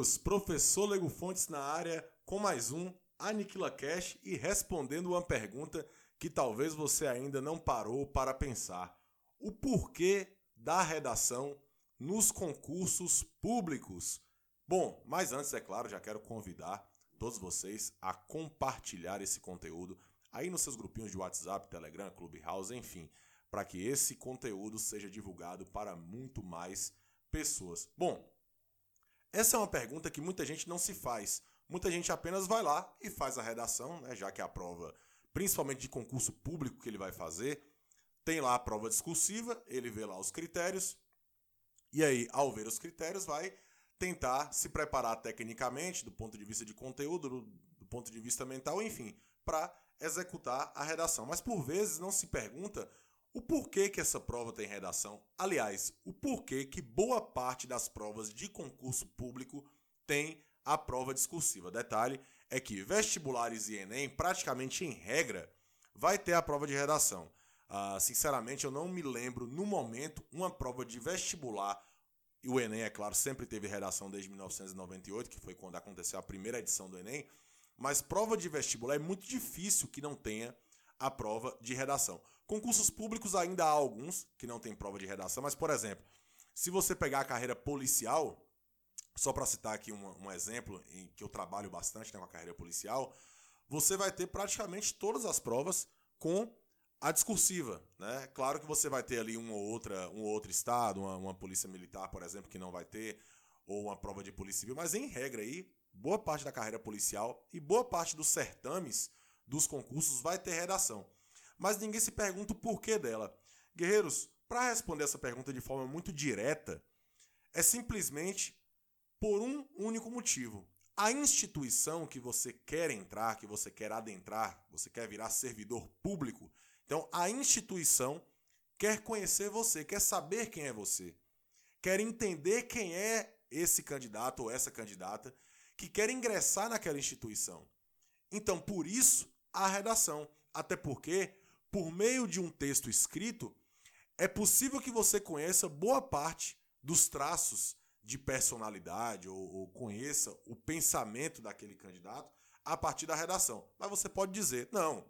guerreiros! Professor Lego Fontes na área com mais um Aniquila Cash e respondendo uma pergunta que talvez você ainda não parou para pensar: o porquê da redação nos concursos públicos? Bom, mas antes, é claro, já quero convidar todos vocês a compartilhar esse conteúdo aí nos seus grupinhos de WhatsApp, Telegram, Clubhouse, enfim, para que esse conteúdo seja divulgado para muito mais pessoas. Bom, essa é uma pergunta que muita gente não se faz. Muita gente apenas vai lá e faz a redação, né, já que a prova, principalmente de concurso público que ele vai fazer, tem lá a prova discursiva, ele vê lá os critérios, e aí, ao ver os critérios, vai tentar se preparar tecnicamente, do ponto de vista de conteúdo, do, do ponto de vista mental, enfim, para executar a redação. Mas por vezes não se pergunta o porquê que essa prova tem redação? Aliás, o porquê que boa parte das provas de concurso público tem a prova discursiva. Detalhe é que vestibulares e Enem, praticamente em regra, vai ter a prova de redação. Uh, sinceramente, eu não me lembro no momento uma prova de vestibular. E o Enem, é claro, sempre teve redação desde 1998, que foi quando aconteceu a primeira edição do Enem. Mas prova de vestibular é muito difícil que não tenha a prova de redação. Concursos públicos ainda há alguns que não tem prova de redação, mas, por exemplo, se você pegar a carreira policial, só para citar aqui um, um, exemplo em que eu trabalho bastante né, com a carreira policial, você vai ter praticamente todas as provas com a discursiva, né? Claro que você vai ter ali uma ou outra, um ou outro estado, uma, uma polícia militar, por exemplo, que não vai ter, ou uma prova de polícia civil, mas em regra aí, boa parte da carreira policial e boa parte dos certames dos concursos vai ter redação mas ninguém se pergunta o porquê dela. Guerreiros, para responder essa pergunta de forma muito direta, é simplesmente por um único motivo. A instituição que você quer entrar, que você quer adentrar, você quer virar servidor público, então a instituição quer conhecer você, quer saber quem é você, quer entender quem é esse candidato ou essa candidata que quer ingressar naquela instituição. Então, por isso, a redação. Até porque por meio de um texto escrito, é possível que você conheça boa parte dos traços de personalidade ou, ou, conheça o pensamento daquele candidato a partir da redação. Mas você pode dizer, não,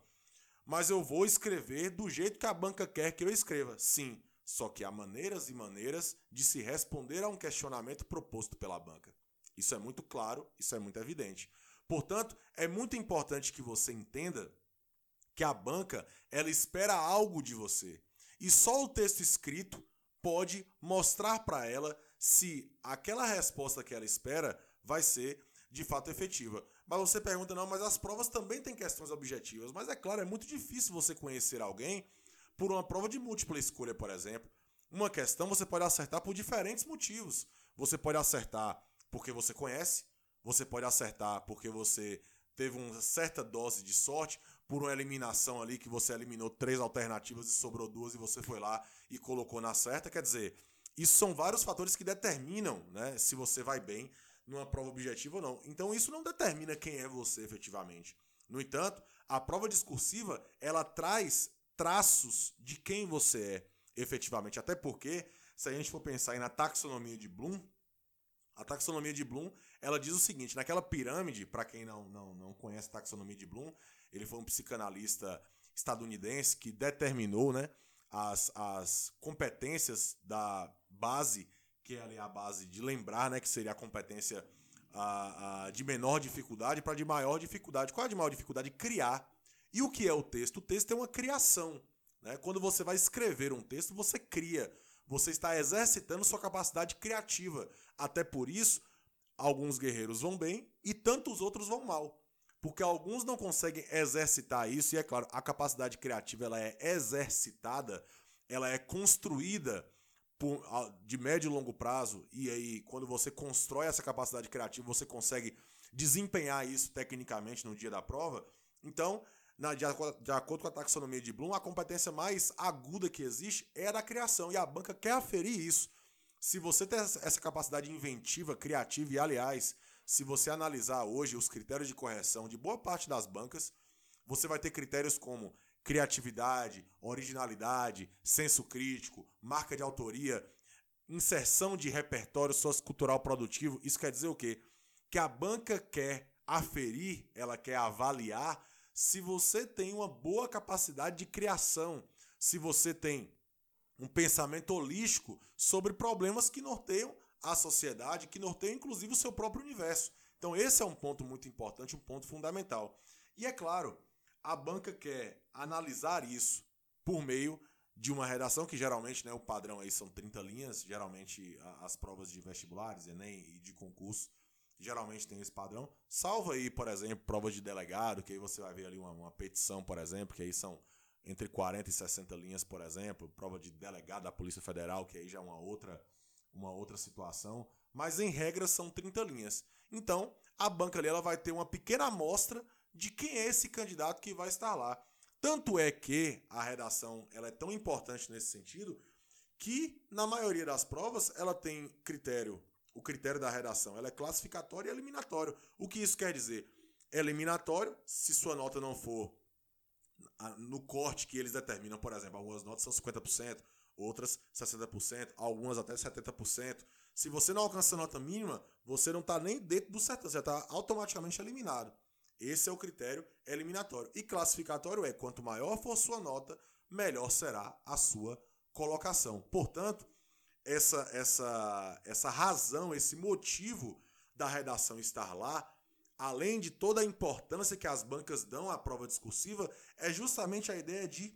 mas eu vou escrever do jeito que a banca quer que eu escreva. Sim, só que há maneiras e maneiras de se responder a um questionamento proposto pela banca. Isso é muito claro, isso é muito evidente. Portanto, é muito importante que você entenda que a banca ela espera algo de você. E só o texto escrito pode mostrar para ela se aquela resposta que ela espera vai ser de fato efetiva. Mas você pergunta, não, mas as provas também têm questões objetivas. Mas é claro, é muito difícil você conhecer alguém por uma prova de múltipla escolha, por exemplo. Uma questão você pode acertar por diferentes motivos. Você pode acertar porque você conhece, você pode acertar porque você teve uma certa dose de sorte, por uma eliminação ali, que você eliminou três alternativas e sobrou duas e você foi lá e colocou na certa. Quer dizer, isso são vários fatores que determinam né, se você vai bem numa prova objetiva ou não. Então isso não determina quem é você efetivamente. No entanto, a prova discursiva ela traz traços de quem você é efetivamente. Até porque, se a gente for pensar na taxonomia de Bloom, a taxonomia de Bloom ela diz o seguinte: naquela pirâmide, para quem não, não, não conhece a taxonomia de Bloom, ele foi um psicanalista estadunidense que determinou né, as, as competências da base, que é a base de lembrar, né, que seria a competência a, a, de menor dificuldade para de maior dificuldade. Qual é a de maior dificuldade? Criar. E o que é o texto? O texto é uma criação. Né? Quando você vai escrever um texto, você cria. Você está exercitando sua capacidade criativa. Até por isso, alguns guerreiros vão bem e tantos outros vão mal porque alguns não conseguem exercitar isso, e é claro, a capacidade criativa ela é exercitada, ela é construída por, de médio e longo prazo, e aí quando você constrói essa capacidade criativa, você consegue desempenhar isso tecnicamente no dia da prova. Então, na, de, de acordo com a taxonomia de Bloom, a competência mais aguda que existe é a da criação, e a banca quer aferir isso. Se você tem essa capacidade inventiva, criativa e, aliás, se você analisar hoje os critérios de correção de boa parte das bancas, você vai ter critérios como criatividade, originalidade, senso crítico, marca de autoria, inserção de repertório sociocultural produtivo. Isso quer dizer o quê? que a banca quer aferir, ela quer avaliar se você tem uma boa capacidade de criação, se você tem um pensamento holístico sobre problemas que norteiam a sociedade, que norteiam inclusive o seu próprio universo. Então, esse é um ponto muito importante, um ponto fundamental. E é claro, a banca quer analisar isso por meio de uma redação que geralmente, né, o padrão aí são 30 linhas, geralmente as provas de vestibulares, ENEM e de concurso, geralmente tem esse padrão. Salva aí, por exemplo, provas de delegado, que aí você vai ver ali uma, uma petição, por exemplo, que aí são entre 40 e 60 linhas, por exemplo, prova de delegado da Polícia Federal, que aí já é uma outra, uma outra situação, mas em regra são 30 linhas. Então, a banca ali ela vai ter uma pequena amostra de quem é esse candidato que vai estar lá. Tanto é que a redação ela é tão importante nesse sentido que na maioria das provas ela tem critério, o critério da redação, ela é classificatório e eliminatório. O que isso quer dizer? Eliminatório, se sua nota não for no corte que eles determinam, por exemplo, algumas notas são 50%, outras 60%, algumas até 70%. Se você não alcança a nota mínima, você não está nem dentro do certo, você está automaticamente eliminado. Esse é o critério eliminatório. E classificatório é: quanto maior for sua nota, melhor será a sua colocação. Portanto, essa, essa, essa razão, esse motivo da redação estar lá, além de toda a importância que as bancas dão à prova discursiva, é justamente a ideia de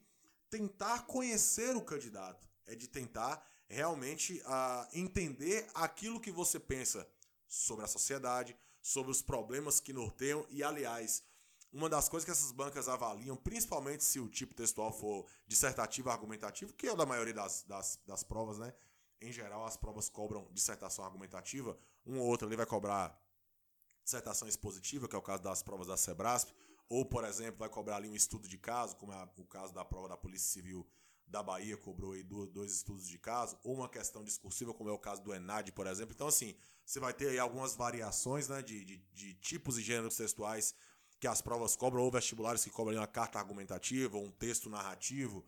tentar conhecer o candidato, é de tentar realmente uh, entender aquilo que você pensa sobre a sociedade, sobre os problemas que norteiam e, aliás, uma das coisas que essas bancas avaliam, principalmente se o tipo textual for dissertativo argumentativo, que é da maioria das, das, das provas, né? Em geral, as provas cobram dissertação argumentativa, um ou outro ali vai cobrar dissertação expositiva, que é o caso das provas da Sebrasp, ou, por exemplo, vai cobrar ali um estudo de caso, como é o caso da prova da Polícia Civil da Bahia, cobrou aí dois estudos de caso, ou uma questão discursiva, como é o caso do ENAD, por exemplo. Então, assim, você vai ter aí algumas variações né, de, de, de tipos e gêneros textuais que as provas cobram, ou vestibulares que cobram uma carta argumentativa, ou um texto narrativo,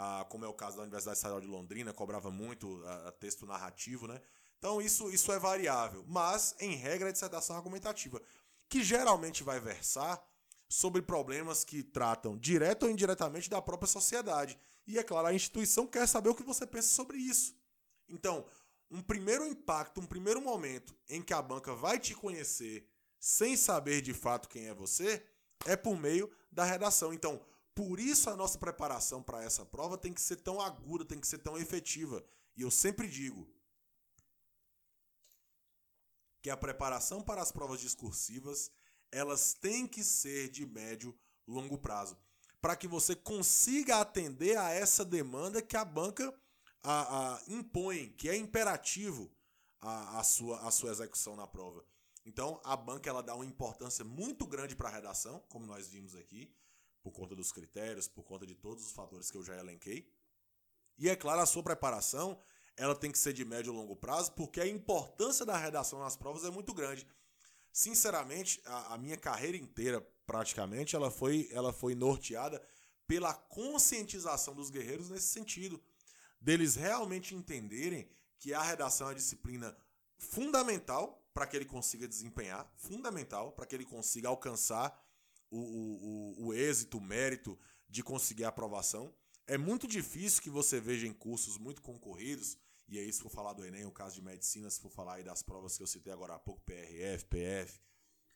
ah, como é o caso da Universidade Estadual de Londrina, cobrava muito ah, texto narrativo, né? Então isso, isso é variável, mas em regra é dissertação argumentativa, que geralmente vai versar sobre problemas que tratam direto ou indiretamente da própria sociedade. E é claro, a instituição quer saber o que você pensa sobre isso. Então, um primeiro impacto, um primeiro momento em que a banca vai te conhecer sem saber de fato quem é você, é por meio da redação. Então, por isso a nossa preparação para essa prova tem que ser tão aguda, tem que ser tão efetiva. E eu sempre digo que a preparação para as provas discursivas, elas têm que ser de médio longo prazo, para que você consiga atender a essa demanda que a banca a, a, impõe, que é imperativo a, a, sua, a sua execução na prova. Então, a banca ela dá uma importância muito grande para a redação, como nós vimos aqui, por conta dos critérios, por conta de todos os fatores que eu já elenquei. E é claro, a sua preparação ela tem que ser de médio e longo prazo, porque a importância da redação nas provas é muito grande. Sinceramente, a, a minha carreira inteira, praticamente, ela foi, ela foi norteada pela conscientização dos guerreiros nesse sentido deles realmente entenderem que a redação é uma disciplina fundamental para que ele consiga desempenhar, fundamental para que ele consiga alcançar o, o, o, êxito, o mérito de conseguir a aprovação. É muito difícil que você veja em cursos muito concorridos, e aí se for falar do Enem, o caso de medicina, se for falar aí das provas que eu citei agora há pouco, PRF, PF,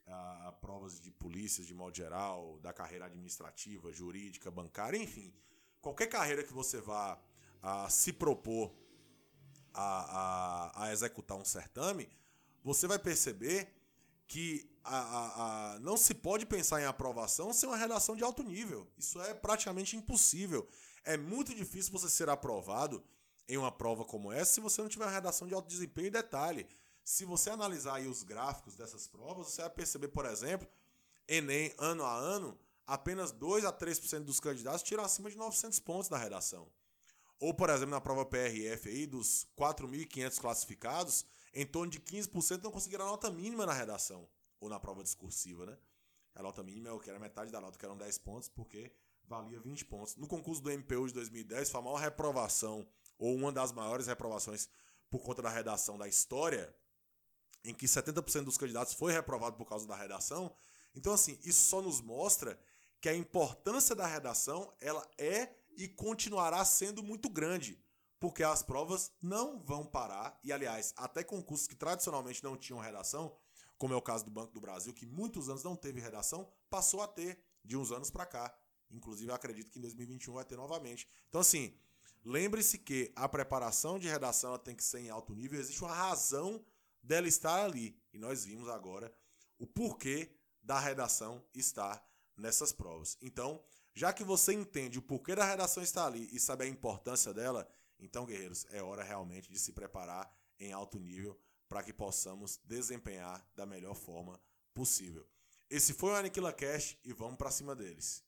a, provas de polícias de modo geral, da carreira administrativa, jurídica, bancária, enfim, qualquer carreira que você vá a se propor a, a, a executar um certame, você vai perceber que a, a, a, não se pode pensar em aprovação sem uma redação de alto nível. Isso é praticamente impossível. É muito difícil você ser aprovado em uma prova como essa se você não tiver uma redação de alto desempenho e detalhe. Se você analisar os gráficos dessas provas, você vai perceber, por exemplo, Enem ano a ano, apenas 2 a 3% dos candidatos tiram acima de 900 pontos na redação. Ou, por exemplo, na prova PRF aí, dos 4.500 classificados, em torno de 15% não conseguiram a nota mínima na redação, ou na prova discursiva, né? A nota mínima é o que era metade da nota, que eram 10 pontos, porque valia 20 pontos. No concurso do MPU de 2010, foi a maior reprovação, ou uma das maiores reprovações por conta da redação da história em que 70% dos candidatos foi reprovado por causa da redação. Então, assim, isso só nos mostra que a importância da redação ela é e continuará sendo muito grande, porque as provas não vão parar. E, aliás, até concursos que tradicionalmente não tinham redação, como é o caso do Banco do Brasil, que muitos anos não teve redação, passou a ter de uns anos para cá. Inclusive, acredito que em 2021 vai ter novamente. Então, assim, lembre-se que a preparação de redação tem que ser em alto nível. Existe uma razão dela estar ali. E nós vimos agora o porquê da redação estar nessas provas. Então, já que você entende o porquê da redação estar ali e sabe a importância dela, então, guerreiros, é hora realmente de se preparar em alto nível para que possamos desempenhar da melhor forma possível. Esse foi o Aniquila Cash e vamos para cima deles.